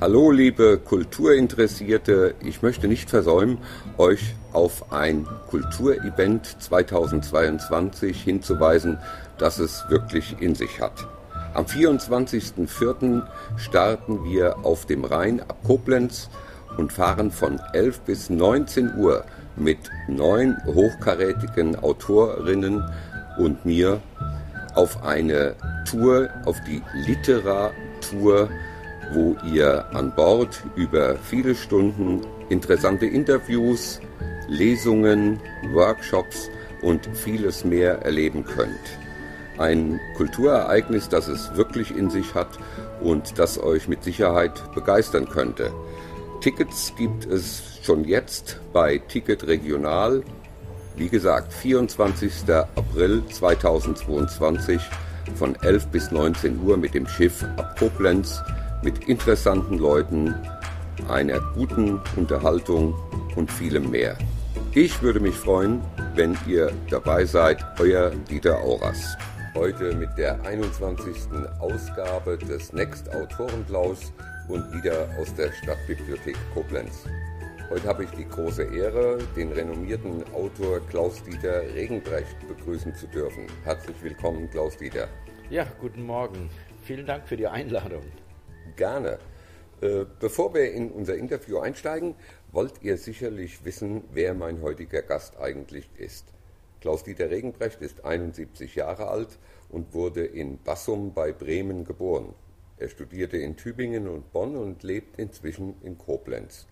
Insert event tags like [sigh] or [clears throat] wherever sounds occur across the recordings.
Hallo liebe Kulturinteressierte, ich möchte nicht versäumen, euch auf ein Kulturevent 2022 hinzuweisen, das es wirklich in sich hat. Am 24.04. starten wir auf dem Rhein ab Koblenz und fahren von 11 bis 19 Uhr mit neun hochkarätigen Autorinnen und mir auf eine Tour, auf die Literatur wo ihr an Bord über viele Stunden interessante Interviews, Lesungen, Workshops und vieles mehr erleben könnt. Ein Kulturereignis, das es wirklich in sich hat und das euch mit Sicherheit begeistern könnte. Tickets gibt es schon jetzt bei Ticket Regional. Wie gesagt, 24. April 2022 von 11 bis 19 Uhr mit dem Schiff ab Koblenz mit interessanten Leuten, einer guten Unterhaltung und vielem mehr. Ich würde mich freuen, wenn ihr dabei seid, euer Dieter Auras. Heute mit der 21. Ausgabe des Next Autorenklaus und wieder aus der Stadtbibliothek Koblenz. Heute habe ich die große Ehre, den renommierten Autor Klaus-Dieter Regenbrecht begrüßen zu dürfen. Herzlich willkommen, Klaus-Dieter. Ja, guten Morgen. Vielen Dank für die Einladung. Gerne. Äh, bevor wir in unser Interview einsteigen, wollt ihr sicherlich wissen, wer mein heutiger Gast eigentlich ist. Klaus-Dieter Regenbrecht ist 71 Jahre alt und wurde in Bassum bei Bremen geboren. Er studierte in Tübingen und Bonn und lebt inzwischen in Koblenz.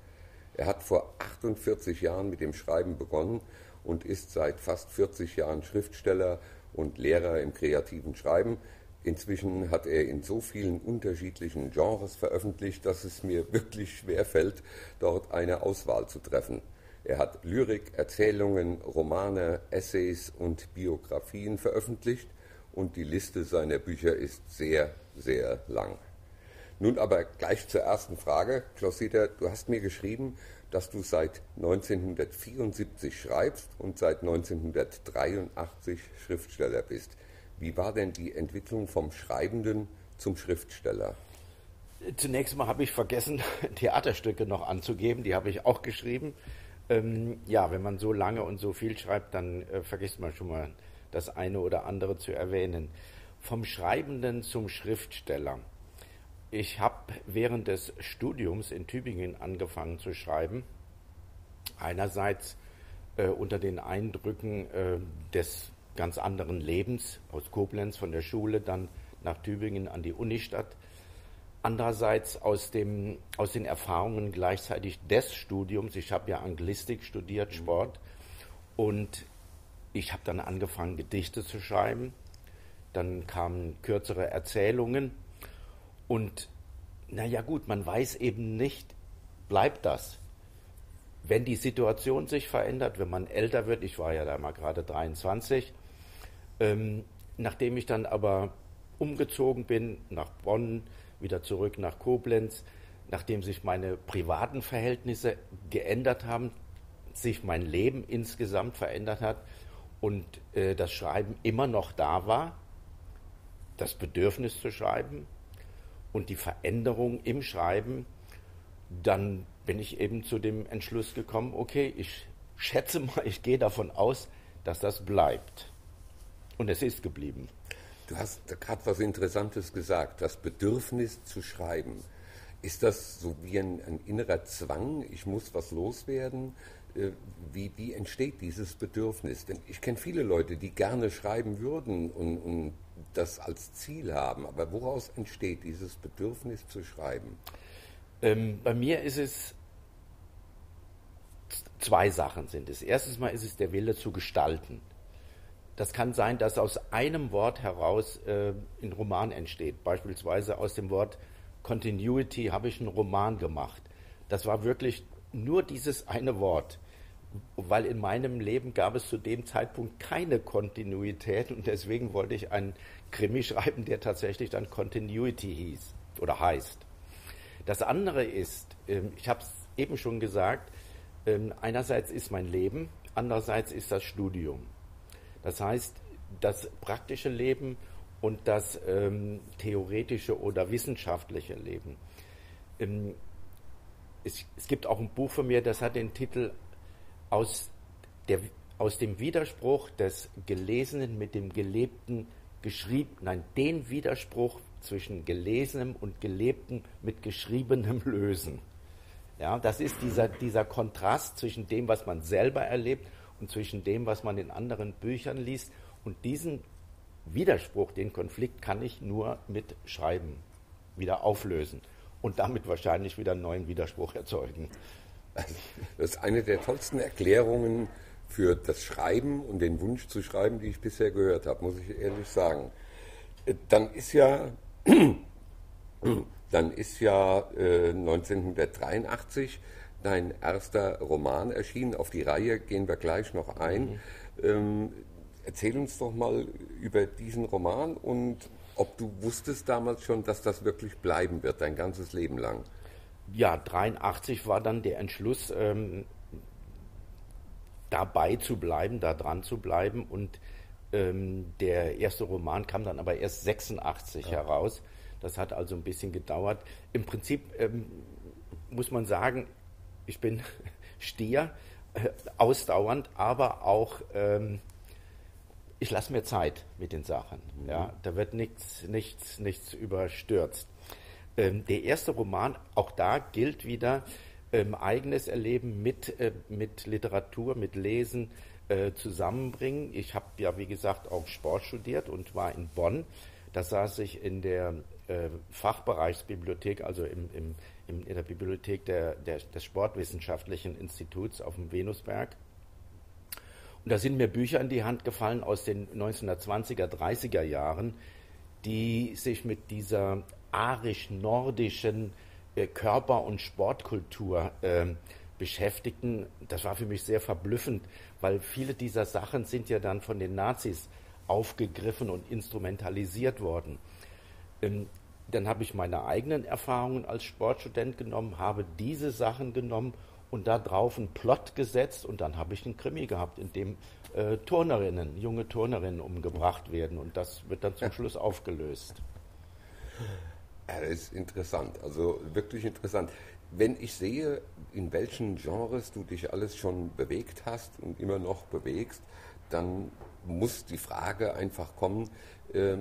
Er hat vor 48 Jahren mit dem Schreiben begonnen und ist seit fast 40 Jahren Schriftsteller und Lehrer im kreativen Schreiben, Inzwischen hat er in so vielen unterschiedlichen Genres veröffentlicht, dass es mir wirklich schwer fällt, dort eine Auswahl zu treffen. Er hat Lyrik, Erzählungen, Romane, Essays und Biografien veröffentlicht und die Liste seiner Bücher ist sehr, sehr lang. Nun aber gleich zur ersten Frage. Klaus-Dieter, du hast mir geschrieben, dass du seit 1974 schreibst und seit 1983 Schriftsteller bist. Wie war denn die Entwicklung vom Schreibenden zum Schriftsteller? Zunächst mal habe ich vergessen, [laughs] Theaterstücke noch anzugeben. Die habe ich auch geschrieben. Ähm, ja, wenn man so lange und so viel schreibt, dann äh, vergisst man schon mal das eine oder andere zu erwähnen. Vom Schreibenden zum Schriftsteller. Ich habe während des Studiums in Tübingen angefangen zu schreiben. Einerseits äh, unter den Eindrücken äh, des ganz anderen Lebens, aus Koblenz von der Schule, dann nach Tübingen an die Unistadt. Andererseits aus, dem, aus den Erfahrungen gleichzeitig des Studiums. Ich habe ja Anglistik studiert, mhm. Sport. Und ich habe dann angefangen, Gedichte zu schreiben. Dann kamen kürzere Erzählungen. Und naja gut, man weiß eben nicht, bleibt das? Wenn die Situation sich verändert, wenn man älter wird, ich war ja da mal gerade 23, ähm, nachdem ich dann aber umgezogen bin nach Bonn, wieder zurück nach Koblenz, nachdem sich meine privaten Verhältnisse geändert haben, sich mein Leben insgesamt verändert hat und äh, das Schreiben immer noch da war, das Bedürfnis zu schreiben und die Veränderung im Schreiben, dann bin ich eben zu dem Entschluss gekommen, okay, ich schätze mal, ich gehe davon aus, dass das bleibt. Und es ist geblieben. Du hast gerade was Interessantes gesagt, das Bedürfnis zu schreiben. Ist das so wie ein, ein innerer Zwang, ich muss was loswerden? Äh, wie, wie entsteht dieses Bedürfnis? Denn ich kenne viele Leute, die gerne schreiben würden und, und das als Ziel haben. Aber woraus entsteht dieses Bedürfnis zu schreiben? Ähm, bei mir ist es zwei Sachen sind es. Erstens mal ist es der Wille zu gestalten. Das kann sein, dass aus einem Wort heraus äh, ein Roman entsteht. Beispielsweise aus dem Wort Continuity habe ich einen Roman gemacht. Das war wirklich nur dieses eine Wort, weil in meinem Leben gab es zu dem Zeitpunkt keine Kontinuität und deswegen wollte ich einen Krimi schreiben, der tatsächlich dann Continuity hieß oder heißt. Das andere ist, äh, ich habe es eben schon gesagt, äh, einerseits ist mein Leben, andererseits ist das Studium. Das heißt, das praktische Leben und das ähm, theoretische oder wissenschaftliche Leben. Ähm, es, es, gibt auch ein Buch von mir, das hat den Titel aus, der, aus dem Widerspruch des Gelesenen mit dem Gelebten geschrieben, nein, den Widerspruch zwischen Gelesenem und Gelebten mit Geschriebenem lösen. Ja, das ist dieser, dieser Kontrast zwischen dem, was man selber erlebt und zwischen dem, was man in anderen Büchern liest. Und diesen Widerspruch, den Konflikt kann ich nur mit Schreiben wieder auflösen und damit wahrscheinlich wieder einen neuen Widerspruch erzeugen. Das ist eine der tollsten Erklärungen für das Schreiben und den Wunsch zu schreiben, die ich bisher gehört habe, muss ich ehrlich sagen. Dann ist ja, [clears throat] dann ist ja äh, 1983 dein erster Roman erschienen. Auf die Reihe gehen wir gleich noch ein. Mhm. Ähm, erzähl uns doch mal über diesen Roman und ob du wusstest damals schon, dass das wirklich bleiben wird, dein ganzes Leben lang. Ja, 83 war dann der Entschluss, ähm, dabei zu bleiben, da dran zu bleiben. Und ähm, der erste Roman kam dann aber erst 86 ja. heraus. Das hat also ein bisschen gedauert. Im Prinzip ähm, muss man sagen, ich bin [laughs] Stier, äh, ausdauernd, aber auch ähm, ich lasse mir Zeit mit den Sachen. Mhm. Ja, da wird nichts, nichts, nichts überstürzt. Ähm, der erste Roman, auch da gilt wieder ähm, eigenes Erleben mit, äh, mit Literatur, mit Lesen äh, zusammenbringen. Ich habe ja, wie gesagt, auch Sport studiert und war in Bonn. Da saß ich in der äh, Fachbereichsbibliothek, also im, im, im, in der Bibliothek der, der, des Sportwissenschaftlichen Instituts auf dem Venusberg. Und da sind mir Bücher in die Hand gefallen aus den 1920er, 30er Jahren, die sich mit dieser arisch-nordischen äh, Körper- und Sportkultur äh, beschäftigten. Das war für mich sehr verblüffend, weil viele dieser Sachen sind ja dann von den Nazis aufgegriffen und instrumentalisiert worden. Ähm, dann habe ich meine eigenen Erfahrungen als Sportstudent genommen, habe diese Sachen genommen und da drauf einen Plot gesetzt und dann habe ich einen Krimi gehabt, in dem äh, Turnerinnen, junge Turnerinnen umgebracht werden und das wird dann zum [laughs] Schluss aufgelöst. Ja, das ist interessant, also wirklich interessant. Wenn ich sehe, in welchen Genres du dich alles schon bewegt hast und immer noch bewegst, dann muss die Frage einfach kommen, äh,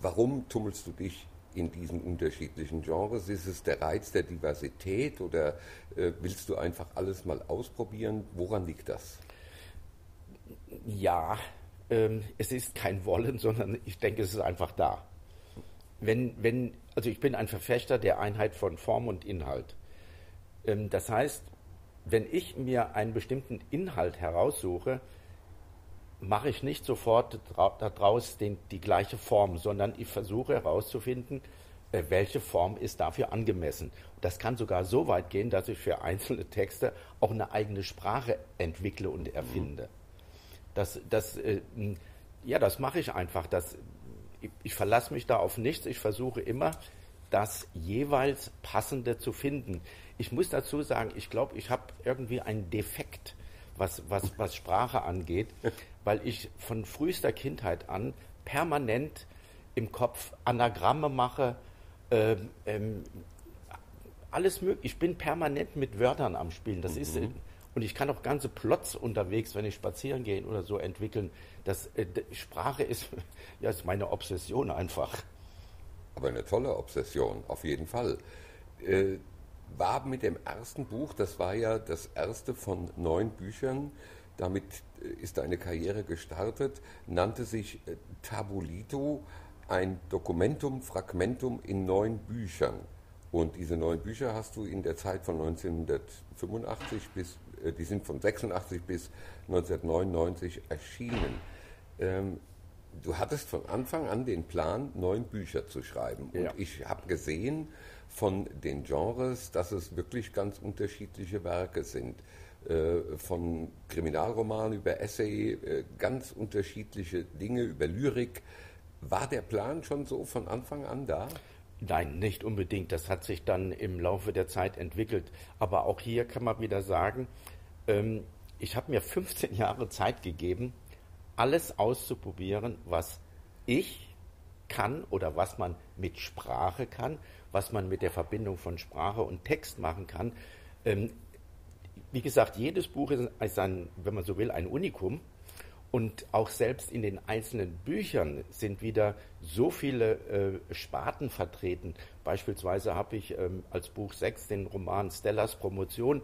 warum tummelst du dich in diesen unterschiedlichen Genres? Ist es der Reiz der Diversität oder äh, willst du einfach alles mal ausprobieren? Woran liegt das? Ja, ähm, es ist kein Wollen, [laughs] sondern ich denke, es ist einfach da. Wenn, wenn, also ich bin ein Verfechter der Einheit von Form und Inhalt. Ähm, das heißt, wenn ich mir einen bestimmten Inhalt heraussuche, mache ich nicht sofort daraus den, die gleiche Form, sondern ich versuche herauszufinden, äh, welche Form ist dafür angemessen. Das kann sogar so weit gehen, dass ich für einzelne Texte auch eine eigene Sprache entwickle und erfinde. Das, das, äh, ja, das mache ich einfach. Das, ich, verlasse mich da auf nichts. Ich versuche immer, das jeweils Passende zu finden. Ich muss dazu sagen, ich glaube, ich habe irgendwie einen Defekt was, was, was Sprache angeht, weil ich von frühester Kindheit an permanent im Kopf Anagramme mache, ähm, ähm, alles möglich. Ich bin permanent mit Wörtern am Spielen. Das mhm. ist und ich kann auch ganze Plots unterwegs, wenn ich spazieren gehe oder so entwickeln. Das, äh, Sprache ist, [laughs] ja, ist meine Obsession einfach. Aber eine tolle Obsession, auf jeden Fall. Äh, war mit dem ersten Buch, das war ja das erste von neun Büchern, damit äh, ist deine Karriere gestartet, nannte sich äh, Tabulito, ein Dokumentum Fragmentum in neun Büchern. Und diese neun Bücher hast du in der Zeit von 1985 bis, äh, die sind von 86 bis 1999 erschienen. Ähm, du hattest von Anfang an den Plan, neun Bücher zu schreiben. Und ja. ich habe gesehen, von den Genres, dass es wirklich ganz unterschiedliche Werke sind. Äh, von Kriminalroman über Essay, äh, ganz unterschiedliche Dinge über Lyrik. War der Plan schon so von Anfang an da? Nein, nicht unbedingt. Das hat sich dann im Laufe der Zeit entwickelt. Aber auch hier kann man wieder sagen, ähm, ich habe mir 15 Jahre Zeit gegeben, alles auszuprobieren, was ich kann oder was man mit Sprache kann was man mit der Verbindung von Sprache und Text machen kann. Ähm, wie gesagt, jedes Buch ist ein, wenn man so will, ein Unikum. Und auch selbst in den einzelnen Büchern sind wieder so viele äh, Sparten vertreten. Beispielsweise habe ich ähm, als Buch 6 den Roman Stellas Promotion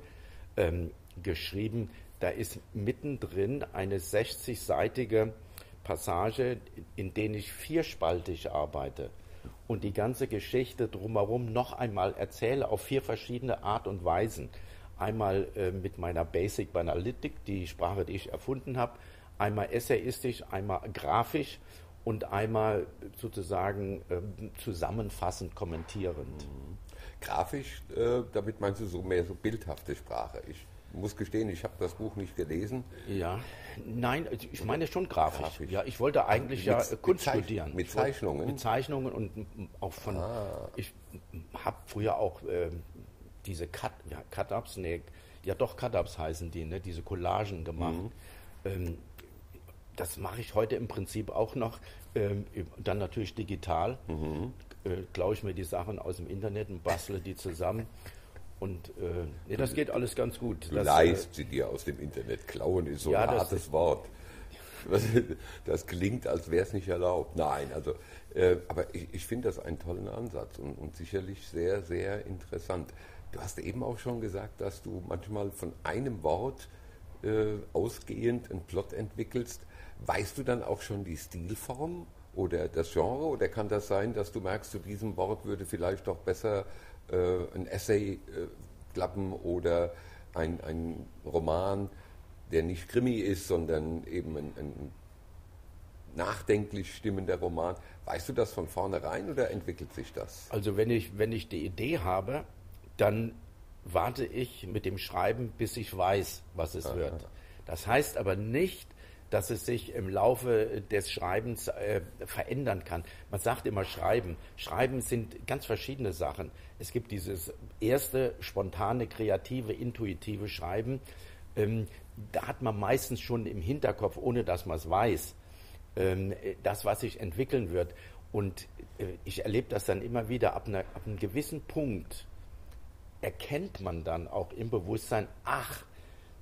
ähm, geschrieben. Da ist mittendrin eine 60-seitige Passage, in der ich vierspaltig arbeite und die ganze Geschichte drumherum noch einmal erzähle auf vier verschiedene Art und Weisen. Einmal äh, mit meiner Basic Banalytik, die Sprache, die ich erfunden habe, einmal essayistisch, einmal grafisch und einmal sozusagen äh, zusammenfassend kommentierend. Mhm. Grafisch, äh, damit meinst du so mehr so bildhafte Sprache. Ich muss gestehen, ich habe das Buch nicht gelesen. Ja, nein, ich meine schon grafisch. grafisch. Ja, ich wollte eigentlich mit, ja Kunst mit studieren. Mit Zeichnungen? Mit Zeichnungen und auch von. Ah. Ich habe früher auch äh, diese Cut, ja, Cut-Ups, nee, ja doch Cut-Ups heißen die, ne, diese Collagen gemacht. Mhm. Ähm, das mache ich heute im Prinzip auch noch. Ähm, dann natürlich digital. Mhm. Äh, klaue ich mir die Sachen aus dem Internet und bastle die zusammen. Und äh, nee, das geht alles ganz gut. Du das, leist äh, sie dir aus dem Internet. Klauen ist so ja, ein hartes Wort. Das klingt, als wäre es nicht erlaubt. Nein, also, äh, aber ich, ich finde das einen tollen Ansatz und, und sicherlich sehr, sehr interessant. Du hast eben auch schon gesagt, dass du manchmal von einem Wort äh, ausgehend einen Plot entwickelst. Weißt du dann auch schon die Stilform oder das Genre? Oder kann das sein, dass du merkst, zu diesem Wort würde vielleicht doch besser äh, ein Essay äh, klappen oder ein, ein Roman, der nicht Krimi ist, sondern eben ein, ein nachdenklich stimmender Roman. Weißt du das von vornherein oder entwickelt sich das? Also wenn ich, wenn ich die Idee habe, dann warte ich mit dem Schreiben, bis ich weiß, was es wird. Das heißt aber nicht, dass es sich im Laufe des Schreibens äh, verändern kann. Man sagt immer Schreiben. Schreiben sind ganz verschiedene Sachen. Es gibt dieses erste spontane, kreative, intuitive Schreiben. Ähm, da hat man meistens schon im Hinterkopf, ohne dass man es weiß, ähm, das, was sich entwickeln wird. Und äh, ich erlebe das dann immer wieder ab, einer, ab einem gewissen Punkt erkennt man dann auch im Bewusstsein, ach,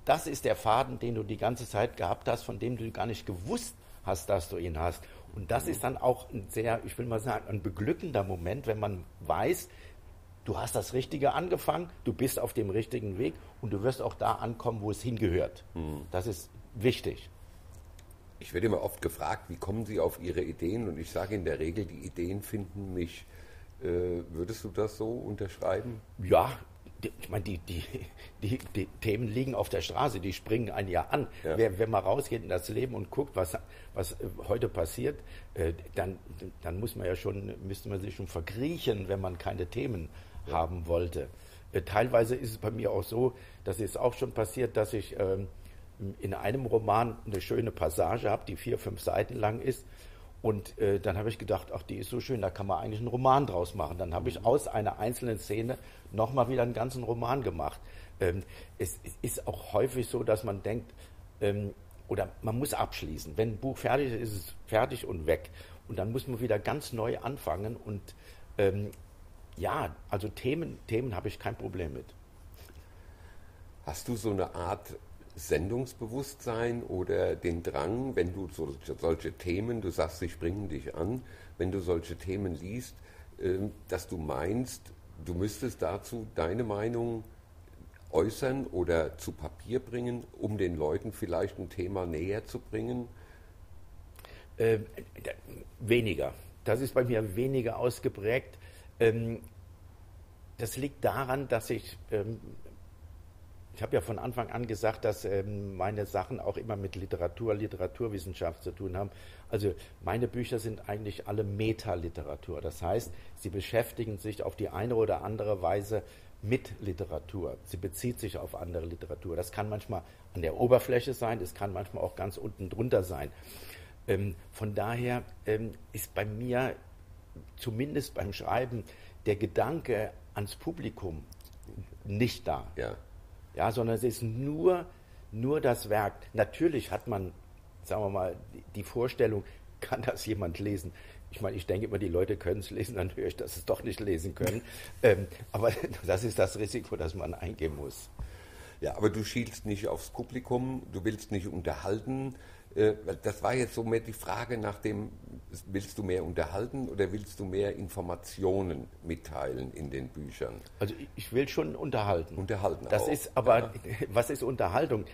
das ist der Faden, den du die ganze Zeit gehabt hast, von dem du gar nicht gewusst hast, dass du ihn hast. Und das ist dann auch ein sehr, ich will mal sagen, ein beglückender Moment, wenn man weiß, du hast das Richtige angefangen, du bist auf dem richtigen Weg und du wirst auch da ankommen, wo es hingehört. Mhm. Das ist wichtig. Ich werde immer oft gefragt, wie kommen Sie auf Ihre Ideen? Und ich sage in der Regel, die Ideen finden mich. Äh, würdest du das so unterschreiben? Ja, ich meine, die, die, die, die, Themen liegen auf der Straße, die springen ein Jahr an. Ja. Wer, wer mal rausgeht in das Leben und guckt, was, was heute passiert, äh, dann, dann muss man ja schon, müsste man sich schon verkriechen, wenn man keine Themen ja. haben wollte. Äh, teilweise ist es bei mir auch so, dass es auch schon passiert, dass ich ähm, in einem Roman eine schöne Passage habe, die vier, fünf Seiten lang ist und äh, dann habe ich gedacht, ach, die ist so schön, da kann man eigentlich einen Roman draus machen. Dann habe ich mhm. aus einer einzelnen Szene nochmal wieder einen ganzen Roman gemacht. Ähm, es, es, ist auch häufig so, dass man denkt, ähm, oder man muss abschließen. Wenn ein Buch fertig ist, ist es fertig und weg. Und dann muss man wieder ganz neu anfangen. Und ähm, ja, also Themen, Themen habe ich kein Problem mit. Hast du so eine Art Sendungsbewusstsein oder den Drang, wenn du so, solche Themen, du sagst, sie springen dich an, wenn du solche Themen liest, ähm, dass du meinst, du müsstest dazu deine Meinung äußern oder zu Papier bringen, um den Leuten vielleicht ein Thema näher zu bringen? Äh, weniger. Das ist bei mir weniger ausgeprägt. Ähm, das liegt daran, dass ich ähm, ich habe ja von Anfang an gesagt, dass ähm, meine Sachen auch immer mit Literatur, Literaturwissenschaft zu tun haben. Also meine Bücher sind eigentlich alle Metaliteratur. Das heißt, sie beschäftigen sich auf die eine oder andere Weise mit Literatur. Sie bezieht sich auf andere Literatur. Das kann manchmal an der Oberfläche sein, es kann manchmal auch ganz unten drunter sein. Ähm, von daher ähm, ist bei mir zumindest beim Schreiben der Gedanke ans Publikum nicht da. Ja ja, sondern es ist nur, nur das Werk. Natürlich hat man, sagen wir mal, die Vorstellung, [laughs] kann das jemand lesen? ich meine, ich denke immer, die Leute können es lesen, dann höre ich, dass sie es doch nicht lesen können. [laughs] ähm, aber [laughs] das ist das Risiko, das man eingehen muss. Ja, aber du schielst nicht aufs Publikum, du willst nicht unterhalten, das war jetzt so mehr die Frage nach dem, willst du mehr unterhalten oder willst du mehr Informationen mitteilen in den Büchern? Also ich will schon unterhalten. Unterhalten Das auch. ist aber, ja. [laughs] was ist Unterhaltung?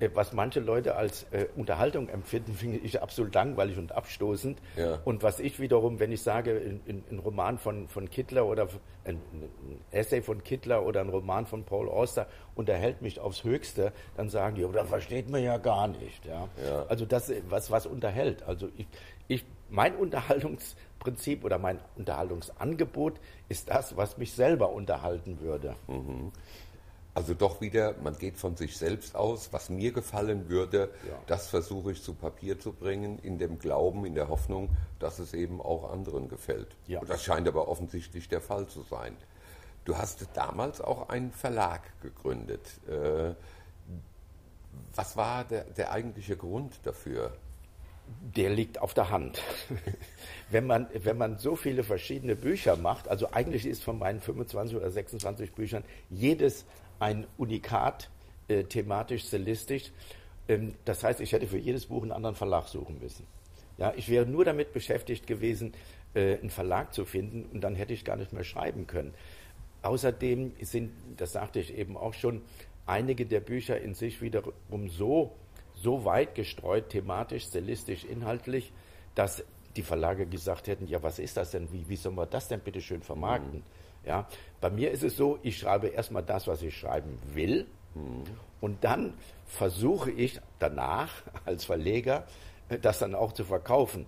Äh, was manche Leute als äh, Unterhaltung empfinden, [laughs] finde ich absolut langweilig und abstoßend. Ja. Und was ich wiederum, wenn ich sage, ein Roman von, von Kittler oder ein, ein, Essay von Kittler oder ein Roman von Paul Auster unterhält mich aufs Höchste, dann sagen die, oh, das versteht man ja gar nicht. Ja? ja. Also das, was, was unterhält. Also ich, ich, mein Unterhaltungsprinzip oder mein Unterhaltungsangebot ist das, was mich selber unterhalten würde. Mhm. Also doch wieder, man geht von sich selbst aus. Was mir gefallen würde, ja. das versuche ich zu Papier zu bringen, in dem Glauben, in der Hoffnung, dass es eben auch anderen gefällt. Ja. das scheint aber offensichtlich der Fall zu sein. Du hast damals auch einen Verlag gegründet. Äh, was war der, der eigentliche Grund dafür? Der liegt auf der Hand. [laughs] wenn, man, wenn man so viele verschiedene Bücher macht, also eigentlich ist von meinen 25 oder 26 Büchern jedes ein Unikat, äh, thematisch, stilistisch. Ähm, das heißt, ich hätte für jedes Buch einen anderen Verlag suchen müssen. Ja, ich wäre nur damit beschäftigt gewesen, äh, einen Verlag zu finden und dann hätte ich gar nicht mehr schreiben können. Außerdem sind, das sagte ich eben auch schon, einige der Bücher in sich wiederum so, so weit gestreut, thematisch, stilistisch, inhaltlich, dass die Verlage gesagt hätten, ja, was ist das denn? Wie, wie sollen wir das denn bitte schön vermarkten? Mhm. Ja, bei mir ist es so, ich schreibe erstmal das, was ich schreiben will. Mhm. Und dann versuche ich danach als Verleger äh, das dann auch zu verkaufen.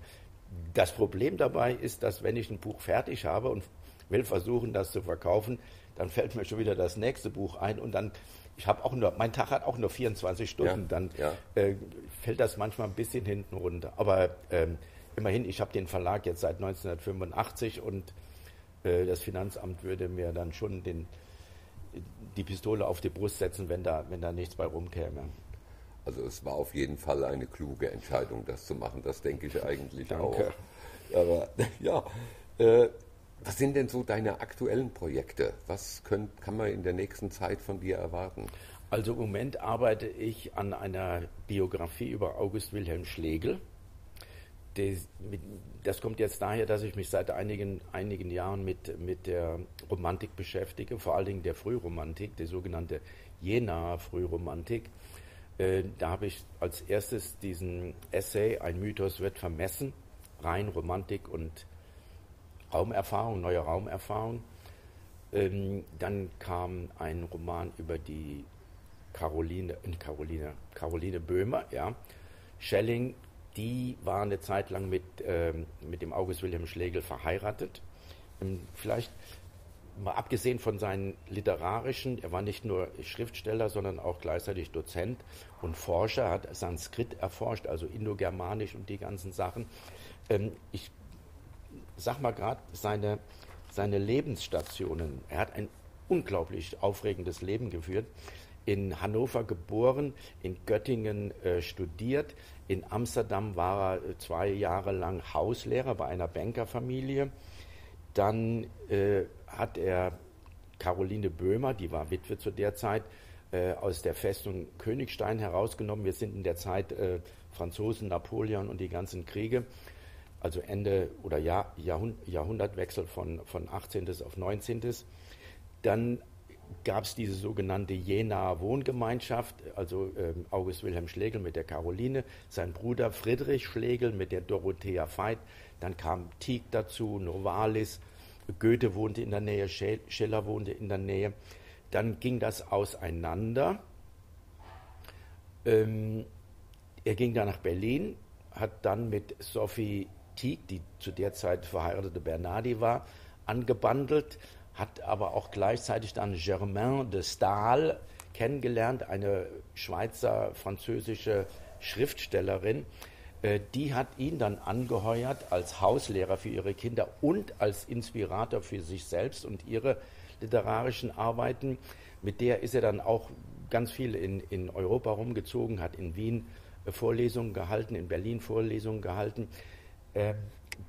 Das Problem dabei ist, dass wenn ich ein Buch fertig habe und will versuchen, das zu verkaufen, dann fällt mir schon wieder das nächste Buch ein und dann, ich habe auch nur, mein Tag hat auch nur 24 Stunden, ja, dann ja. Äh, fällt das manchmal ein bisschen hinten runter. Aber ähm, immerhin, ich habe den Verlag jetzt seit 1985 und das Finanzamt würde mir dann schon den, die Pistole auf die Brust setzen, wenn da, wenn da nichts bei rumkäme. Also es war auf jeden Fall eine kluge Entscheidung, das zu machen. Das denke ich eigentlich Danke. auch. Aber [laughs] ja, äh, was sind denn so deine aktuellen Projekte? Was können, kann man in der nächsten Zeit von dir erwarten? Also im Moment arbeite ich an einer Biografie über August Wilhelm Schlegel das kommt jetzt daher, dass ich mich seit einigen, einigen Jahren mit, mit der Romantik beschäftige, vor allen Dingen der Frühromantik, die sogenannte Jenaer Frühromantik. Äh, da habe ich als erstes diesen Essay, ein Mythos wird vermessen, rein Romantik und Raumerfahrung, neue Raumerfahrung. Ähm, dann kam ein Roman über die Caroline, äh, Caroline, Caroline Böhmer, ja. Schelling die war eine Zeit lang mit, ähm, mit dem August Wilhelm Schlegel verheiratet. Ähm, vielleicht mal abgesehen von seinen literarischen, er war nicht nur Schriftsteller, sondern auch gleichzeitig Dozent und Forscher, hat Sanskrit erforscht, also Indogermanisch und die ganzen Sachen. Ähm, ich sag mal gerade seine, seine Lebensstationen. Er hat ein unglaublich aufregendes Leben geführt in Hannover geboren, in Göttingen äh, studiert, in Amsterdam war er äh, zwei Jahre lang Hauslehrer bei einer Bankerfamilie. Dann äh, hat er Caroline Böhmer, die war Witwe zu der Zeit, äh, aus der Festung Königstein herausgenommen. Wir sind in der Zeit äh, Franzosen, Napoleon und die ganzen Kriege, also Ende oder Jahr, Jahrhund Jahrhundertwechsel von, von 18. auf 19. Dann gab es diese sogenannte Jenaer Wohngemeinschaft, also ähm, August Wilhelm Schlegel mit der Caroline, sein Bruder Friedrich Schlegel mit der Dorothea Veit, dann kam Tieck dazu, Novalis, Goethe wohnte in der Nähe, Schiller wohnte in der Nähe. Dann ging das auseinander. Ähm, er ging dann nach Berlin, hat dann mit Sophie Tieck, die zu der Zeit verheiratete Bernardi war, angebandelt hat aber auch gleichzeitig dann Germain de Stahl kennengelernt, eine Schweizer französische Schriftstellerin. Äh, die hat ihn dann angeheuert als Hauslehrer für ihre Kinder und als Inspirator für sich selbst und ihre literarischen Arbeiten. Mit der ist er dann auch ganz viel in, in Europa rumgezogen, hat in Wien äh, Vorlesungen gehalten, in Berlin Vorlesungen gehalten. Äh,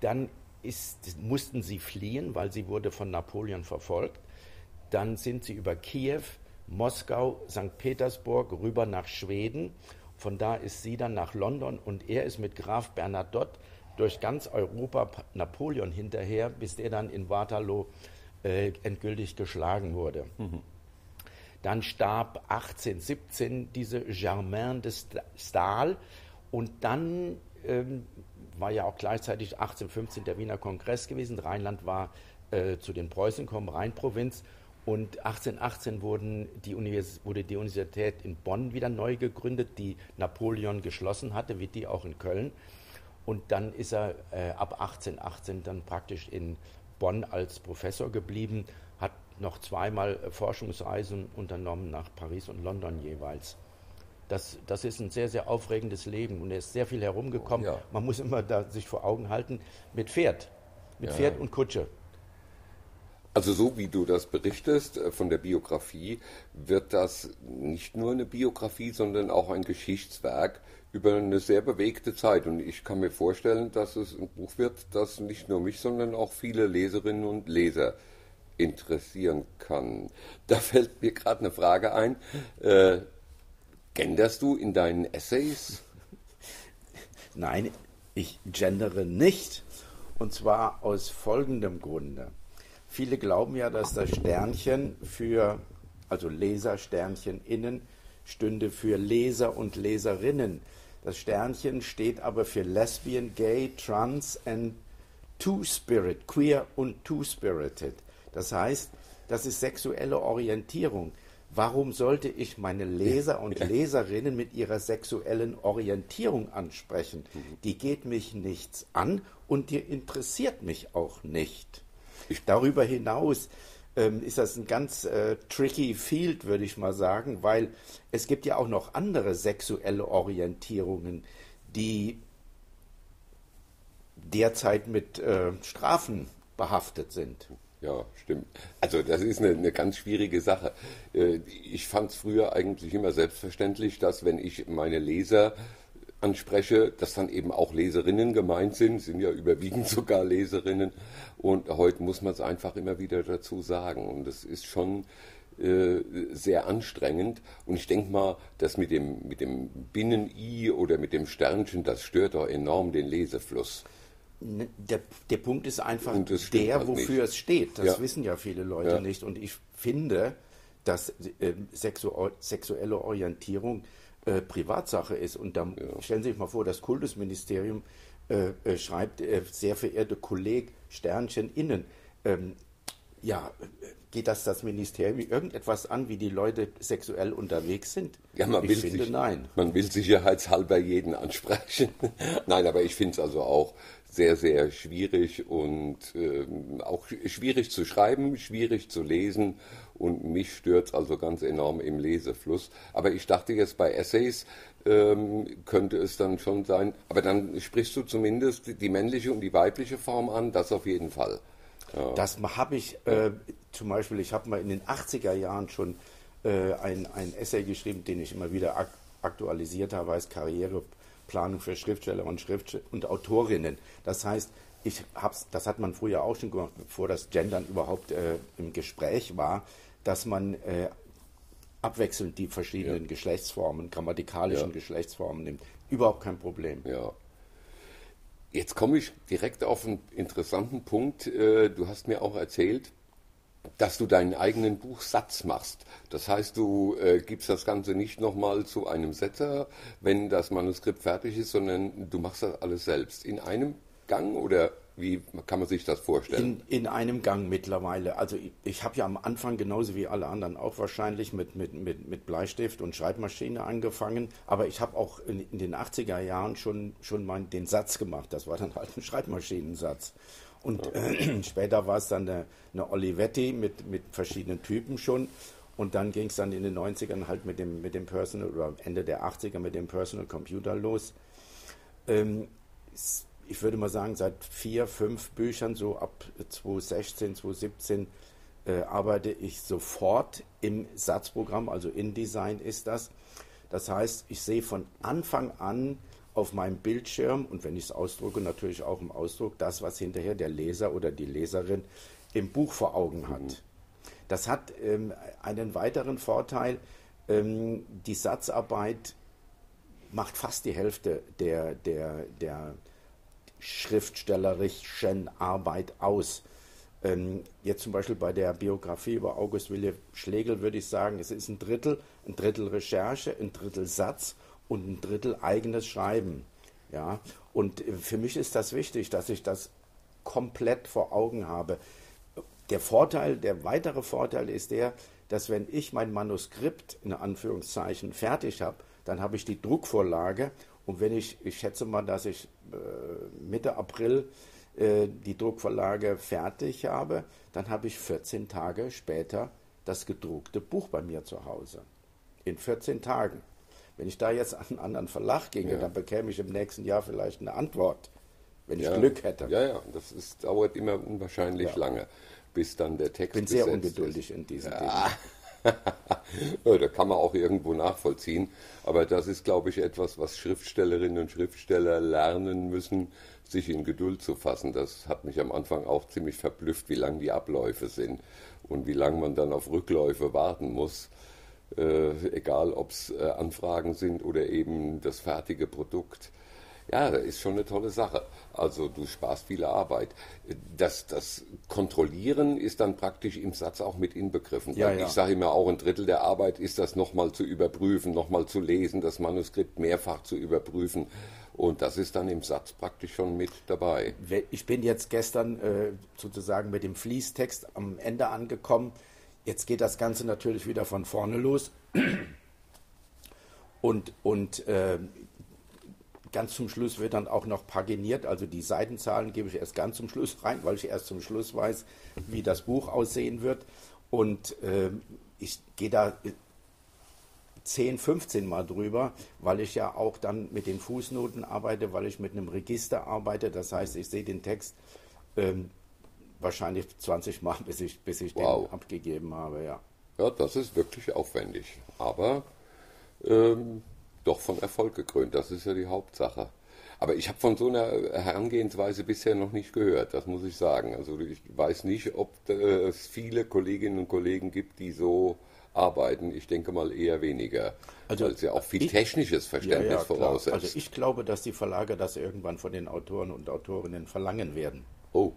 dann ist, mussten sie fliehen, weil sie wurde von Napoleon verfolgt. Dann sind sie über Kiew, Moskau, St. Petersburg rüber nach Schweden. Von da ist sie dann nach London und er ist mit Graf Bernadotte durch ganz Europa Napoleon hinterher, bis der dann in Waterloo äh, endgültig geschlagen wurde. Mhm. Dann starb 1817 diese Germain de Stahl und dann ähm, war ja auch gleichzeitig 1815 der Wiener Kongress gewesen. Rheinland war äh, zu den Preußen gekommen, Rheinprovinz. Und 1818 wurden die wurde die Universität in Bonn wieder neu gegründet, die Napoleon geschlossen hatte, wie die auch in Köln. Und dann ist er äh, ab 1818 dann praktisch in Bonn als Professor geblieben, hat noch zweimal Forschungsreisen unternommen nach Paris und London jeweils. Das, das ist ein sehr, sehr aufregendes Leben und er ist sehr viel herumgekommen. Ja. Man muss immer da sich vor Augen halten, mit Pferd, mit ja. Pferd und Kutsche. Also so wie du das berichtest äh, von der Biografie, wird das nicht nur eine Biografie, sondern auch ein Geschichtswerk über eine sehr bewegte Zeit. Und ich kann mir vorstellen, dass es ein Buch wird, das nicht nur mich, sondern auch viele Leserinnen und Leser interessieren kann. Da fällt mir gerade eine Frage ein. Äh, Genderst du in deinen Essays? Nein, ich gendere nicht. Und zwar aus folgendem Grunde. Viele glauben ja, dass das Sternchen für, also Lesersternchen innen, stünde für Leser und Leserinnen. Das Sternchen steht aber für Lesbian, Gay, Trans and Two-Spirit, Queer und Two-Spirited. Das heißt, das ist sexuelle Orientierung. Warum sollte ich meine Leser und Leserinnen mit ihrer sexuellen Orientierung ansprechen? Die geht mich nichts an und die interessiert mich auch nicht. Darüber hinaus ähm, ist das ein ganz äh, tricky Field, würde ich mal sagen, weil es gibt ja auch noch andere sexuelle Orientierungen, die derzeit mit äh, Strafen behaftet sind. Ja, stimmt. Also das ist eine, eine ganz schwierige Sache. Äh, ich fand es früher eigentlich immer selbstverständlich, dass wenn ich meine Leser anspreche, dass dann eben auch Leserinnen gemeint sind, sind ja überwiegend [laughs] sogar Leserinnen. Und heute muss man es einfach immer wieder dazu sagen. Und das ist schon äh, sehr anstrengend. Und ich denke mal, das mit dem, mit dem Binnen-I oder mit dem Sternchen, das stört doch enorm den Lesefluss. Ne, der, der Punkt ist einfach der, halt wofür nicht. es steht. Das ja. wissen ja viele Leute ja. nicht. Und ich finde, dass äh, sexu sexuelle Orientierung äh, Privatsache ist. Und da ja. stellen Sie sich mal vor, das Kultusministerium äh, äh schreibt, äh, sehr verehrte Kolleg Sternchen innen. Ähm, ja, geht das das Ministerium irgendetwas an, wie die Leute sexuell unterwegs sind? Ja, man ich will finde, sich, nein. Man will sicherheitshalber jeden ansprechen. [laughs] nein, aber ich finde es also auch sehr, sehr schwierig und äh, auch schwierig zu schreiben, schwierig zu lesen und mich stört es also ganz enorm im Lesefluss. Aber ich dachte jetzt bei Essays ähm, könnte es dann schon sein, aber dann sprichst du zumindest die männliche und die weibliche Form an, das auf jeden Fall. Ja. Das habe ich äh, zum Beispiel, ich habe mal in den 80er Jahren schon äh, ein, ein Essay geschrieben, den ich immer wieder ak aktualisiert habe, als Karriereplanung für Schriftsteller und, Schriftsteller und Autorinnen. Das heißt, ich hab's, das hat man früher auch schon gemacht, bevor das Gendern überhaupt äh, im Gespräch war, dass man äh, abwechselnd die verschiedenen ja. Geschlechtsformen, grammatikalischen ja. Geschlechtsformen nimmt. Überhaupt kein Problem. Ja. Jetzt komme ich direkt auf einen interessanten Punkt. Äh, du hast mir auch erzählt, dass du deinen eigenen Buchsatz machst. Das heißt, du äh, gibst das Ganze nicht nochmal zu einem Setzer, wenn das Manuskript fertig ist, sondern du machst das alles selbst. In einem Gang oder wie kann man sich das vorstellen? In, in einem Gang mittlerweile. Also ich, ich habe ja am Anfang genauso wie alle anderen auch wahrscheinlich mit, mit, mit, mit Bleistift und Schreibmaschine angefangen. Aber ich habe auch in, in, den 80er Jahren schon, schon mal den Satz gemacht. Das war dann halt ein Schreibmaschinensatz. Und äh, [clears throat] später war es dann eine, eine Olivetti mit, mit verschiedenen Typen schon. Und dann ging es dann in den 90ern halt mit dem, mit dem Personal oder Ende der 80er mit dem Personal Computer los. Ähm, ich würde mal sagen, seit vier, fünf Büchern, so ab 2016, 2017, äh, arbeite ich sofort im Satzprogramm, also InDesign ist das. Das heißt, ich sehe von Anfang an auf meinem Bildschirm und wenn ich es ausdrucke, natürlich auch im Ausdruck, das, was hinterher der Leser oder die Leserin im Buch vor Augen hat. Mhm. Das hat ähm, einen weiteren Vorteil. Ähm, die Satzarbeit macht fast die Hälfte der, der, der schriftstellerischen Arbeit aus. Ähm, jetzt zum Beispiel bei der Biografie über August Wilhelm Schlegel würde ich sagen, es ist ein Drittel, ein Drittel Recherche, ein Drittel Satz und ein Drittel eigenes Schreiben. Ja, und äh, für mich ist das wichtig, dass ich das komplett vor Augen habe. Der Vorteil, der weitere Vorteil ist der, dass wenn ich mein Manuskript in Anführungszeichen fertig habe, dann habe ich die Druckvorlage und wenn ich, ich schätze mal, dass ich äh, Mitte April äh, die Druckvorlage fertig habe, dann habe ich 14 Tage später das gedruckte Buch bei mir zu Hause. In 14 Tagen. Wenn ich da jetzt an einen anderen Verlag ginge, ja. dann bekäme ich im nächsten Jahr vielleicht eine Antwort, wenn ich Glück hätte. Ja, ja, das ist, dauert immer unwahrscheinlich ja. lange, bis dann der Text Ich bin sehr ungeduldig ist. in diesen [laughs] ja. da kann man auch irgendwo nachvollziehen. Aber das ist, glaube ich, etwas, was Schriftstellerinnen und Schriftsteller lernen müssen, sich in Geduld zu fassen. Das hat mich am Anfang auch ziemlich verblüfft, wie lang die Abläufe sind und wie lange man dann auf Rückläufe warten muss. Äh, egal ob es äh, Anfragen sind oder eben das fertige Produkt. Ja, ist schon eine tolle Sache. Also du sparst viele Arbeit. Das, das Kontrollieren ist dann praktisch im Satz auch mit inbegriffen. Ja, ja. Ich sage immer auch, ein Drittel der Arbeit ist das nochmal zu überprüfen, nochmal zu lesen, das Manuskript mehrfach zu überprüfen. Und das ist dann im Satz praktisch schon mit dabei. Ich bin jetzt gestern äh, sozusagen mit dem Fließtext am Ende angekommen. Jetzt geht das Ganze natürlich wieder von vorne los. Und, und äh, ganz zum Schluss wird dann auch noch paginiert. Also die Seitenzahlen gebe ich erst ganz zum Schluss [laughs] rein, weil ich erst zum Schluss weiß, wie das Buch aussehen wird. Und äh, ich gehe da 10, 15 Mal drüber, weil ich ja auch dann mit den Fußnoten arbeite, weil ich mit einem Register arbeite. Das heißt, ich sehe den Text ähm, wahrscheinlich 20 Mal, bis ich, bis ich wow. den abgegeben habe, ja. Ja, das ist wirklich aufwendig, aber ähm, doch von Erfolg gekrönt, das ist ja die Hauptsache. Aber ich habe von so einer Herangehensweise bisher noch nicht gehört, das muss ich sagen. Also ich weiß nicht, ob es viele Kolleginnen und Kollegen gibt, die so arbeiten. Ich denke mal eher weniger, also, weil es ja auch viel ich, technisches Verständnis ja, ja, voraussetzt. Also ich glaube, dass die Verlage das irgendwann von den Autoren und Autorinnen verlangen werden. Oh.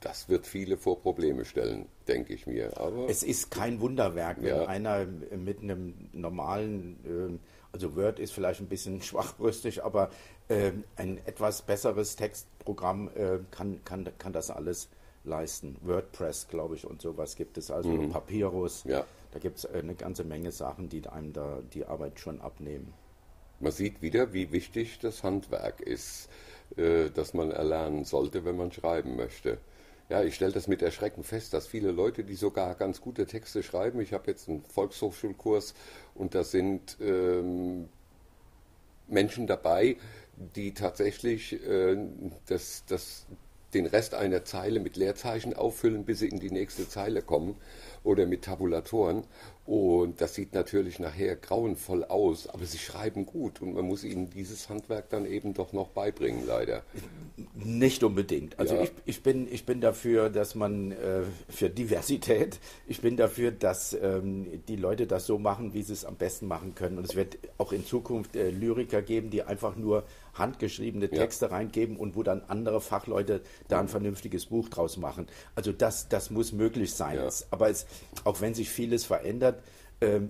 Das wird viele vor Probleme stellen, denke ich mir. Aber es ist kein Wunderwerk, wenn ja. einer mit einem normalen, ähm, also Word ist vielleicht ein bisschen [laughs] schwachbrüstig, aber ähm, ein etwas besseres Textprogramm äh, kann, kann, kann das alles leisten. WordPress, glaube ich, und sowas gibt es, also mhm. Papyrus. Ja. Da gibt es äh, eine ganze Menge Sachen, die einem da die Arbeit schon abnehmen. Man sieht wieder, wie wichtig das Handwerk ist, äh, das man erlernen sollte, wenn man schreiben möchte. Ja, ich stelle das mit Erschrecken fest, dass viele Leute, die sogar ganz gute Texte schreiben, ich habe jetzt einen Volkshochschulkurs und da sind ähm, Menschen dabei, die tatsächlich äh, das, das, den Rest einer Zeile mit Leerzeichen auffüllen, bis sie in die nächste Zeile kommen oder mit Tabulatoren. Und das sieht natürlich nachher grauenvoll aus, aber sie schreiben gut und man muss ihnen dieses Handwerk dann eben doch noch beibringen, leider. Nicht unbedingt. Also ja. ich, ich, bin, ich bin dafür, dass man äh, für Diversität, [laughs] ich bin dafür, dass ähm, die Leute das so machen, wie sie es am besten machen können. Und es wird auch in Zukunft äh, Lyriker geben, die einfach nur handgeschriebene Texte ja. reingeben und wo dann andere Fachleute da ein vernünftiges Buch draus machen. Also das, das muss möglich sein. Ja. Aber es, auch wenn sich vieles verändert, äh,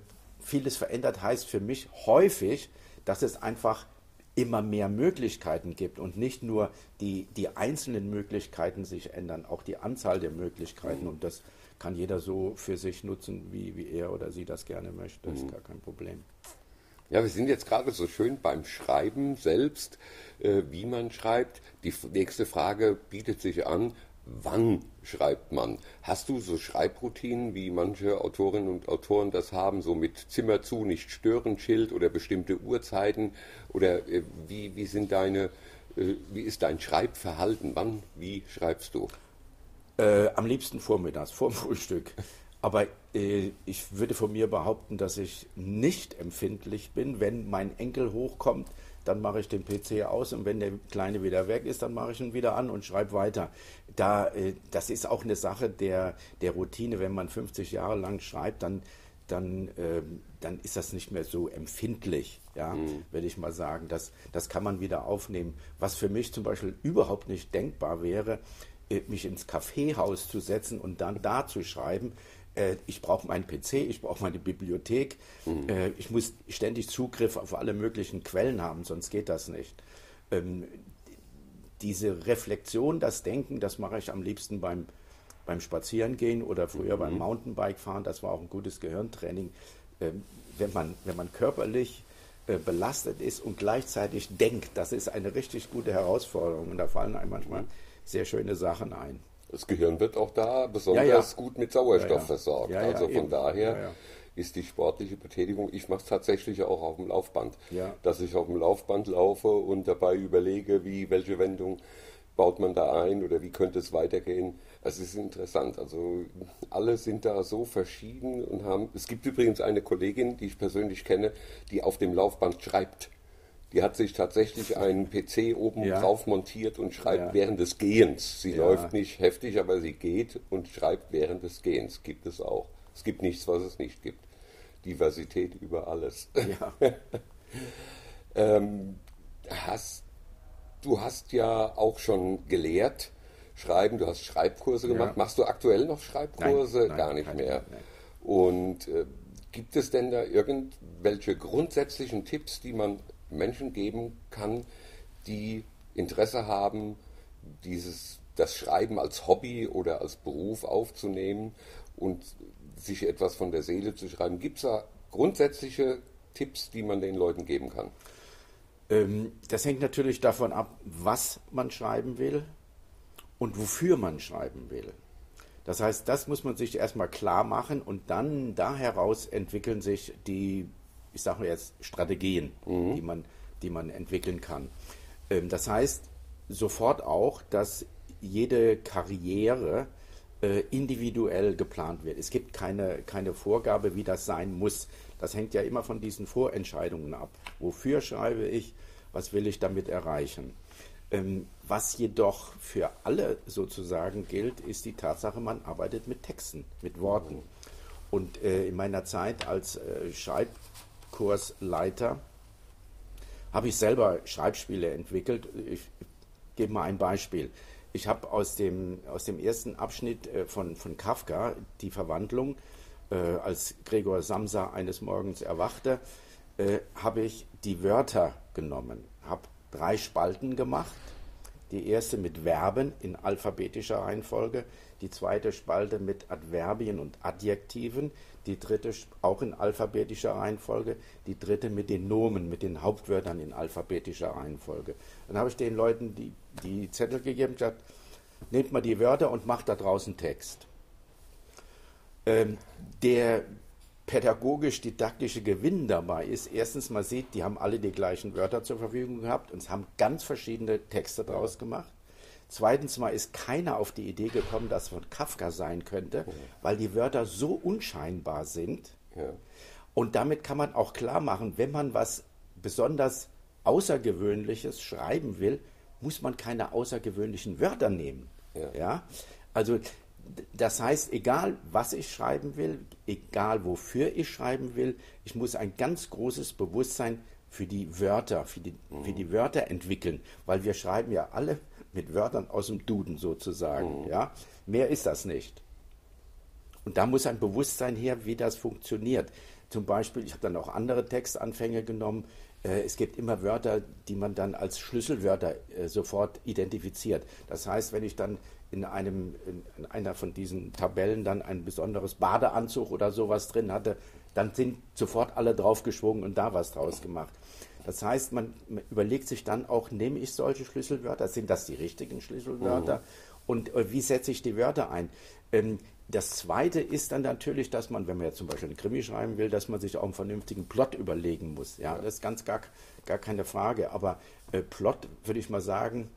vieles verändert heißt für mich häufig, dass es einfach immer mehr Möglichkeiten gibt und nicht nur die, die einzelnen Möglichkeiten sich ändern, auch die Anzahl der Möglichkeiten mhm. und das kann jeder so für sich nutzen, wie, wie er oder sie das gerne möchte. Das ist mhm. gar kein Problem. Ja, wir sind jetzt gerade so schön beim Schreiben selbst, äh, wie man schreibt. Die nächste Frage bietet sich an, wann schreibt man? Hast du so Schreibroutinen, wie manche Autorinnen und Autoren das haben, so mit Zimmer zu, nicht stören Schild oder bestimmte Uhrzeiten? Oder äh, wie, wie sind deine, äh, wie ist dein Schreibverhalten? Wann, wie schreibst du? Äh, am liebsten vormittags, [laughs] vorm Frühstück. Aber äh, ich würde von mir behaupten, dass ich nicht empfindlich bin. Wenn mein Enkel hochkommt, dann mache ich den PC aus und wenn der Kleine wieder weg ist, dann mache ich ihn wieder an und schreibe weiter. Da, äh, das ist auch eine Sache der, der Routine. Wenn man 50 Jahre lang schreibt, dann, dann, äh, dann ist das nicht mehr so empfindlich, ja, mhm. würde ich mal sagen. Das, das kann man wieder aufnehmen. Was für mich zum Beispiel überhaupt nicht denkbar wäre, äh, mich ins Kaffeehaus zu setzen und dann da zu schreiben, äh, ich brauche meinen PC, ich brauche meine Bibliothek, mhm. Äh, ich muss ständig Zugriff auf alle möglichen Quellen haben, sonst geht das nicht. Ähm, diese Reflexion, das Denken, das mache ich am liebsten beim, beim Spazierengehen oder früher mhm. beim Mountainbikefahren. Das war auch ein gutes Gehirntraining. Ähm, wenn, man, wenn man körperlich äh, belastet ist und gleichzeitig denkt, das ist eine richtig gute Herausforderung. Und da fallen einem manchmal mhm. sehr schöne Sachen ein. Das Gehirn wird auch da besonders gut mit Sauerstoff versorgt. also von daher ist die sportliche Betätigung, ich mache es tatsächlich auch auf dem Laufband, dass ich auf dem Laufband laufe und dabei überlege, wie, welche Wendung baut man da ein oder wie könnte es weitergehen. Es ist interessant. Also alle sind da so verschieden und haben. Es gibt übrigens eine Kollegin, die ich persönlich kenne, die auf dem Laufband schreibt. Die hat sich tatsächlich einen PC oben ja. drauf montiert und schreibt ja. während des Gehens. Sie ja. läuft nicht heftig, aber sie geht und schreibt während des Gehens. Gibt es auch. Es gibt nichts, was es nicht gibt. Diversität über alles. [laughs] ähm, hast, du hast ja auch schon gelehrt, schreiben, du hast Schreibkurse gemacht. Machst du aktuell noch Schreibkurse? Nein, nein, Gar nicht mehr. Nein. Und äh, gibt es denn da irgendwelche grundsätzlichen Tipps, die man Menschen geben kann, die Interesse haben, dieses, das Schreiben als Hobby oder als Beruf aufzunehmen und sich etwas von der Seele zu schreiben. Gibt es da grundsätzliche Tipps, die man den Leuten geben kann? Ähm, das hängt natürlich davon ab, was man schreiben will und wofür man schreiben will. Das heißt, das muss man sich erstmal klar machen und dann da heraus entwickeln sich die ich sage jetzt, Strategien, mhm. die, man, die man entwickeln kann. Ähm, das heißt sofort auch, dass jede Karriere äh, individuell geplant wird. Es gibt keine, keine Vorgabe, wie das sein muss. Das hängt ja immer von diesen Vorentscheidungen ab. Wofür schreibe ich? Was will ich damit erreichen? Ähm, was jedoch für alle sozusagen gilt, ist die Tatsache, man arbeitet mit Texten, mit Worten. Mhm. Und äh, in meiner Zeit als äh, Schreib Kursleiter, habe ich selber Schreibspiele entwickelt. Ich, gebe mal ein Beispiel. Ich habe aus dem, aus dem ersten Abschnitt äh, von, von Kafka, die Verwandlung, äh, als Gregor Samsa eines Morgens erwachte, äh, habe ich die Wörter genommen, habe drei Spalten gemacht. Die erste mit Verben in alphabetischer Reihenfolge, die zweite Spalte mit Adverbien und Adjektiven, die dritte auch in alphabetischer Reihenfolge, die dritte mit den Nomen, mit den Hauptwörtern in alphabetischer Reihenfolge. Dann habe ich den Leuten die, die Zettel gegeben und gesagt, nehmt mal die Wörter und macht da draußen Text. Ähm, der pädagogisch-didaktische Gewinn dabei ist, erstens, man sieht, die haben alle die gleichen Wörter zur Verfügung gehabt und haben ganz verschiedene Texte draus gemacht. Zweitens mal ist keiner auf die Idee gekommen, dass es von Kafka sein könnte, ja. weil die Wörter so unscheinbar sind. Ja. Und damit kann man auch klar machen, wenn man was besonders Außergewöhnliches schreiben will, muss man keine außergewöhnlichen Wörter nehmen. Ja. ja? Also das heißt, egal was ich schreiben will, egal wofür ich schreiben will, ich muss ein ganz großes Bewusstsein für die Wörter, für die, mhm. für die Wörter entwickeln, weil wir schreiben ja alle mit Wörtern aus dem Duden sozusagen. Mhm. Ja? Mehr ist das nicht. Und da muss ein Bewusstsein her, wie das funktioniert. Zum Beispiel, ich habe dann auch andere Textanfänge genommen. Äh, es gibt immer Wörter, die man dann als Schlüsselwörter äh, sofort identifiziert. Das heißt, wenn ich dann in, einem, in einer von diesen Tabellen dann ein besonderes Badeanzug oder sowas drin hatte, dann sind sofort alle draufgeschwungen und da was draus gemacht. Das heißt, man überlegt sich dann auch, nehme ich solche Schlüsselwörter, sind das die richtigen Schlüsselwörter mhm. und äh, wie setze ich die Wörter ein? Ähm, das Zweite ist dann natürlich, dass man, wenn man jetzt zum Beispiel einen Krimi schreiben will, dass man sich auch einen vernünftigen Plot überlegen muss. Ja, das ist ganz gar, gar keine Frage. Aber äh, Plot, würde ich mal sagen,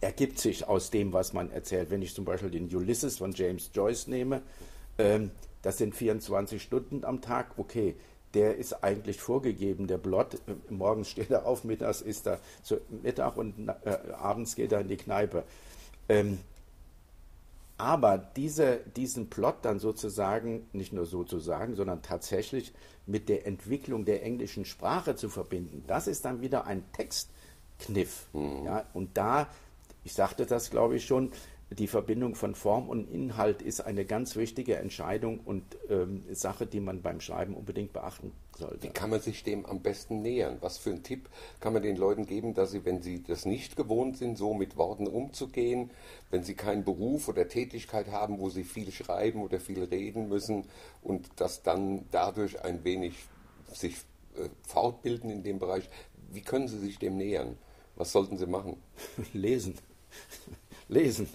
ergibt sich aus dem, was man erzählt. Wenn ich zum Beispiel den Ulysses von James Joyce nehme, ähm, das sind 24 Stunden am Tag, okay, der ist eigentlich vorgegeben, der Blot. Äh, morgens steht er auf, mittags ist er zu Mittag und äh, abends geht er in die Kneipe. Ähm, aber diese, diesen Plot dann sozusagen, nicht nur sozusagen, sondern tatsächlich mit der Entwicklung der englischen Sprache zu verbinden, das ist dann wieder ein Textkniff. Mhm. Ja, und da, ich sagte das glaube ich schon, die Verbindung von Form und Inhalt ist eine ganz wichtige Entscheidung und ähm, Sache, die man beim Schreiben unbedingt beachten sollte. Wie kann man sich dem am besten nähern? Was für einen Tipp kann man den Leuten geben, dass sie, wenn sie das nicht gewohnt sind, so mit Worten umzugehen, wenn sie keinen Beruf oder Tätigkeit haben, wo sie viel schreiben oder viel reden müssen und das dann dadurch ein wenig sich äh, fortbilden in dem Bereich, wie können sie sich dem nähern? Was sollten sie machen? [laughs] Lesen [laughs] lesen.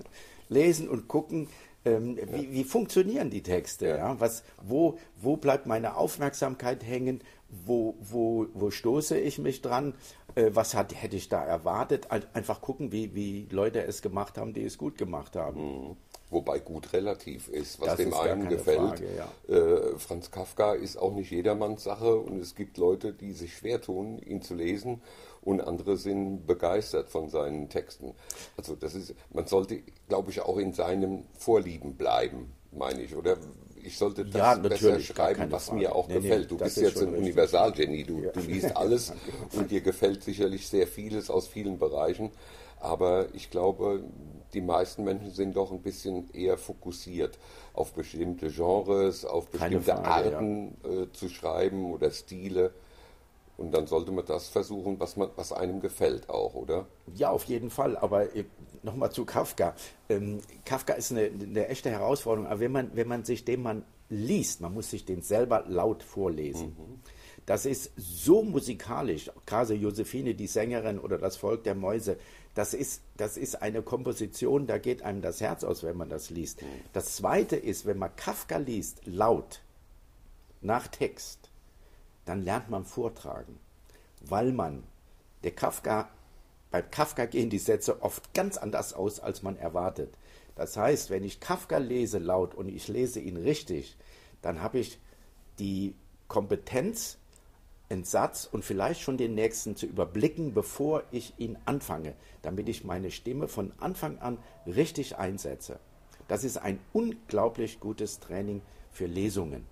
Lesen und gucken, ähm, ja. wie, wie, funktionieren die Texte? Ja. ja. Was, wo, wo bleibt meine Aufmerksamkeit hängen? Wo, wo, wo stoße ich mich dran? Äh, was hat, hätte ich da erwartet? Einfach gucken, wie, wie Leute es gemacht haben, die es gut gemacht haben. Mhm. Wobei gut relativ ist, was das dem ist einen gefällt. Frage, ja. äh, Franz Kafka ist auch nicht jedermanns Sache und es gibt Leute, die sich schwer tun, ihn zu lesen und andere sind begeistert von seinen Texten. Also das ist, man sollte, glaube ich, auch in seinem Vorlieben bleiben, meine ich, oder? Ich sollte das ja, besser schreiben, was Frage. mir auch nee, gefällt. Du bist jetzt ein Universalgenie, du, ja. du liest [laughs] alles und dir gefällt sicherlich sehr vieles aus vielen Bereichen. Aber ich glaube, die meisten Menschen sind doch ein bisschen eher fokussiert auf bestimmte Genres, auf bestimmte Frage, Arten ja. äh, zu schreiben oder Stile. Und dann sollte man das versuchen, was, man, was einem gefällt auch, oder? Ja, auf jeden Fall. Aber äh, nochmal zu Kafka. Ähm, Kafka ist eine, eine, echte Herausforderung. Aber wenn man, wenn man sich den man liest, man muss sich den selber laut vorlesen. Mhm. Das ist so musikalisch, gerade Josephine, die Sängerin oder das Volk der Mäuse, das ist, das ist eine Komposition, da geht einem das Herz aus, wenn man das liest. Mhm. Das Zweite ist, wenn man Kafka liest, laut, nach Text, dann lernt man vortragen, weil man, der Kafka, bei Kafka gehen die Sätze oft ganz anders aus, als man erwartet. Das heißt, wenn ich Kafka lese laut und ich lese ihn richtig, dann habe ich die Kompetenz, einen Satz und vielleicht schon den nächsten zu überblicken, bevor ich ihn anfange, damit ich meine Stimme von Anfang an richtig einsetze. Das ist ein unglaublich gutes Training für Lesungen.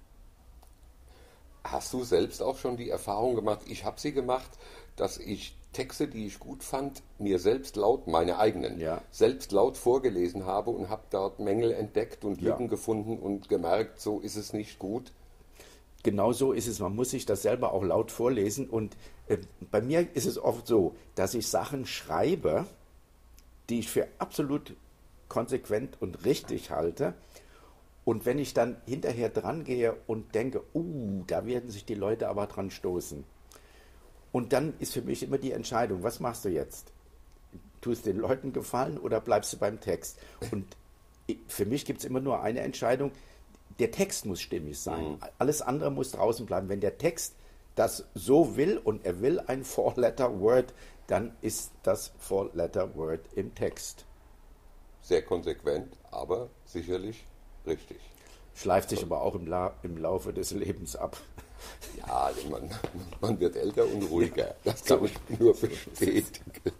Hast du selbst auch schon die Erfahrung gemacht, ich habe sie gemacht, dass ich Texte, die ich gut fand, mir selbst laut, meine eigenen, ja. selbst laut vorgelesen habe und habe dort Mängel entdeckt und Lücken ja. gefunden und gemerkt, so ist es nicht gut? genau so ist es. Man muss sich das selber auch laut vorlesen. Und äh, bei mir ist es oft so, dass ich Sachen schreibe, die ich für absolut konsequent und richtig halte. Und wenn ich dann hinterher dran gehe und denke, uh, da werden sich die Leute aber dran stoßen. Und dann ist für mich immer die Entscheidung, was machst du jetzt? Tust den Leuten gefallen oder bleibst du beim Text? Und für mich gibt es immer nur eine Entscheidung, der Text muss stimmig sein. Mhm. Alles andere muss draußen bleiben. Wenn der Text das so will und er will ein Four-Letter-Word, dann ist das Four-Letter-Word im Text. Sehr konsequent, aber sicherlich richtig. Schleift sich aber auch im, La im Laufe des Lebens ab. Ja, man, man wird älter und ruhiger. Das kann ich nur bestätigen.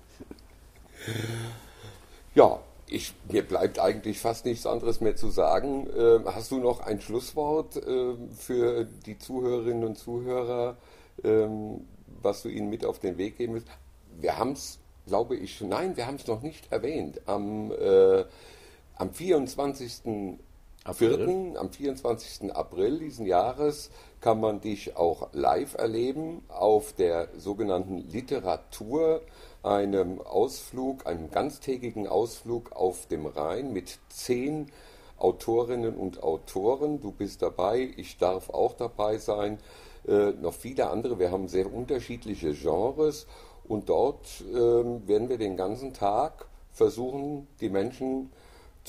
Ja, ich, mir bleibt eigentlich fast nichts anderes mehr zu sagen. Äh, hast du noch ein Schlusswort äh, für die Zuhörerinnen und Zuhörer, äh, was du ihnen mit auf den Weg geben willst? Wir haben es, glaube ich, nein, wir haben es noch nicht erwähnt. Am, äh, am 24. April. am 24. April diesen Jahres kann man dich auch live erleben auf der sogenannten Literatur einem Ausflug, einem ganztägigen Ausflug auf dem Rhein mit zehn Autorinnen und Autoren. Du bist dabei, ich darf auch dabei sein, äh, noch viele andere. Wir haben sehr unterschiedliche Genres und dort äh, werden wir den ganzen Tag versuchen, die Menschen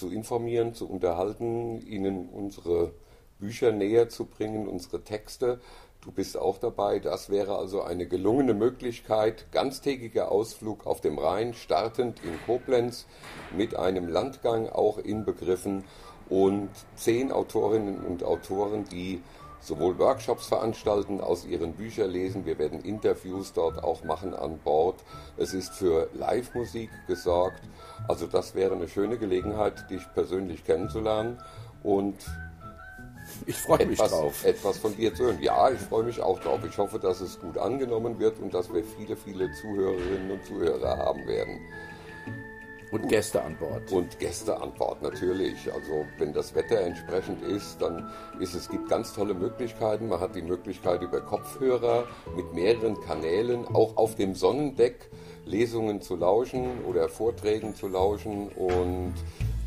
zu informieren, zu unterhalten, ihnen unsere Bücher näher zu bringen, unsere Texte. Du bist auch dabei. Das wäre also eine gelungene Möglichkeit. Ganztägiger Ausflug auf dem Rhein, startend in Koblenz mit einem Landgang auch inbegriffen und zehn Autorinnen und Autoren, die sowohl Workshops veranstalten, aus ihren Büchern lesen. Wir werden Interviews dort auch machen an Bord. Es ist für Live-Musik gesorgt. Also das wäre eine schöne Gelegenheit, dich persönlich kennenzulernen und ich freue mich drauf. Etwas von dir zu hören. Ja, ich freue mich auch drauf. Ich hoffe, dass es gut angenommen wird und dass wir viele, viele Zuhörerinnen und Zuhörer haben werden. Und Gäste an Bord. Und Gäste an Bord, natürlich. Also wenn das Wetter entsprechend ist, dann ist es gibt ganz tolle Möglichkeiten. Man hat die Möglichkeit über Kopfhörer mit mehreren Kanälen auch auf dem Sonnendeck Lesungen zu lauschen oder Vorträgen zu lauschen und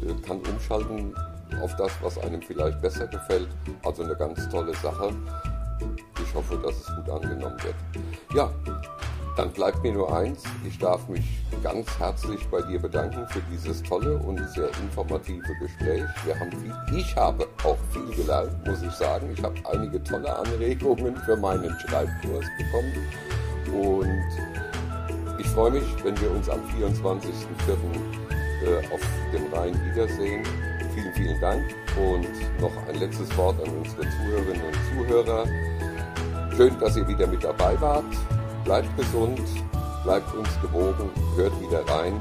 äh, kann umschalten auf das, was einem vielleicht besser gefällt. Also eine ganz tolle Sache. Ich hoffe, dass es gut angenommen wird. Ja, dann bleibt mir nur eins. Ich darf mich ganz herzlich bei dir bedanken für dieses tolle und sehr informative Gespräch. Wir haben viel, ich habe auch viel gelernt, muss ich sagen. Ich habe einige tolle Anregungen für meinen Schreibkurs bekommen. Und ich freue mich, wenn wir uns am 24.04. Äh, auf dem Rhein wiedersehen. Vielen, vielen Dank und noch ein letztes Wort an unsere Zuhörerinnen und Zuhörer. Schön, dass ihr wieder mit dabei wart. Bleibt gesund, bleibt uns gewogen, hört wieder rein.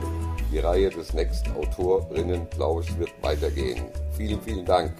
Die Reihe des Next Autorinnenplausch wird weitergehen. Vielen, vielen Dank.